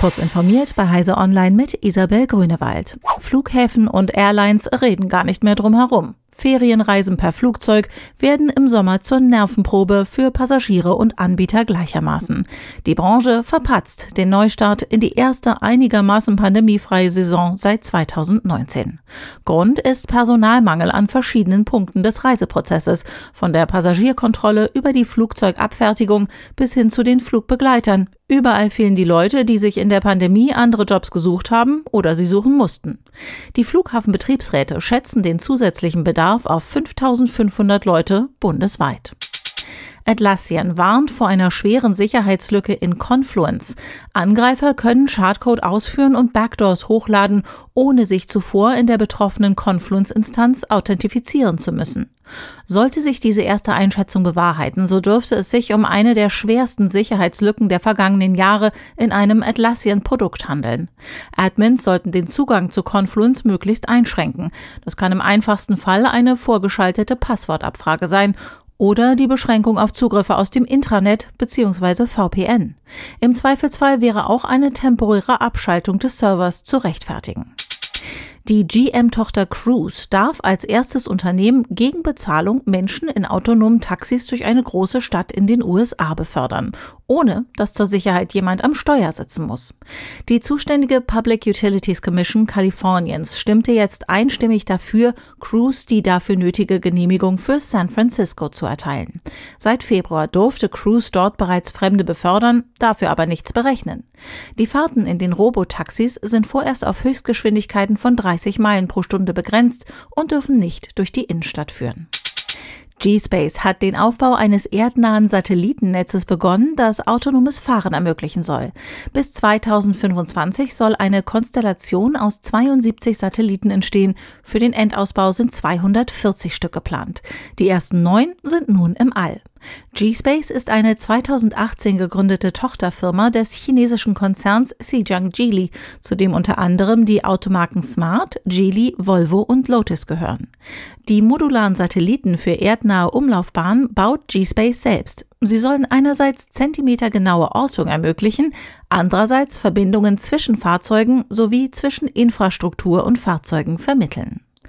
Kurz informiert bei Heise Online mit Isabel Grünewald. Flughäfen und Airlines reden gar nicht mehr drum herum. Ferienreisen per Flugzeug werden im Sommer zur Nervenprobe für Passagiere und Anbieter gleichermaßen. Die Branche verpatzt den Neustart in die erste einigermaßen pandemiefreie Saison seit 2019. Grund ist Personalmangel an verschiedenen Punkten des Reiseprozesses, von der Passagierkontrolle über die Flugzeugabfertigung bis hin zu den Flugbegleitern. Überall fehlen die Leute, die sich in der Pandemie andere Jobs gesucht haben oder sie suchen mussten. Die Flughafenbetriebsräte schätzen den zusätzlichen Bedarf auf 5500 Leute bundesweit. Atlassian warnt vor einer schweren Sicherheitslücke in Confluence. Angreifer können Schadcode ausführen und Backdoors hochladen, ohne sich zuvor in der betroffenen Confluence-Instanz authentifizieren zu müssen. Sollte sich diese erste Einschätzung bewahrheiten, so dürfte es sich um eine der schwersten Sicherheitslücken der vergangenen Jahre in einem Atlassian-Produkt handeln. Admins sollten den Zugang zu Confluence möglichst einschränken. Das kann im einfachsten Fall eine vorgeschaltete Passwortabfrage sein oder die Beschränkung auf Zugriffe aus dem Intranet bzw. VPN. Im Zweifelsfall wäre auch eine temporäre Abschaltung des Servers zu rechtfertigen. Die GM-Tochter Cruise darf als erstes Unternehmen gegen Bezahlung Menschen in autonomen Taxis durch eine große Stadt in den USA befördern, ohne dass zur Sicherheit jemand am Steuer sitzen muss. Die zuständige Public Utilities Commission Kaliforniens stimmte jetzt einstimmig dafür, Cruise die dafür nötige Genehmigung für San Francisco zu erteilen. Seit Februar durfte Cruise dort bereits Fremde befördern, dafür aber nichts berechnen. Die Fahrten in den Robotaxis sind vorerst auf Höchstgeschwindigkeiten von 30 Meilen pro Stunde begrenzt und dürfen nicht durch die Innenstadt führen. G-Space hat den Aufbau eines erdnahen Satellitennetzes begonnen, das autonomes Fahren ermöglichen soll. Bis 2025 soll eine Konstellation aus 72 Satelliten entstehen. Für den Endausbau sind 240 Stück geplant. Die ersten neun sind nun im All. G-Space ist eine 2018 gegründete Tochterfirma des chinesischen Konzerns Xijang Geely, zu dem unter anderem die Automarken Smart, Geely, Volvo und Lotus gehören. Die modularen Satelliten für erdnahe Umlaufbahnen baut G-Space selbst. Sie sollen einerseits zentimetergenaue Ortung ermöglichen, andererseits Verbindungen zwischen Fahrzeugen sowie zwischen Infrastruktur und Fahrzeugen vermitteln.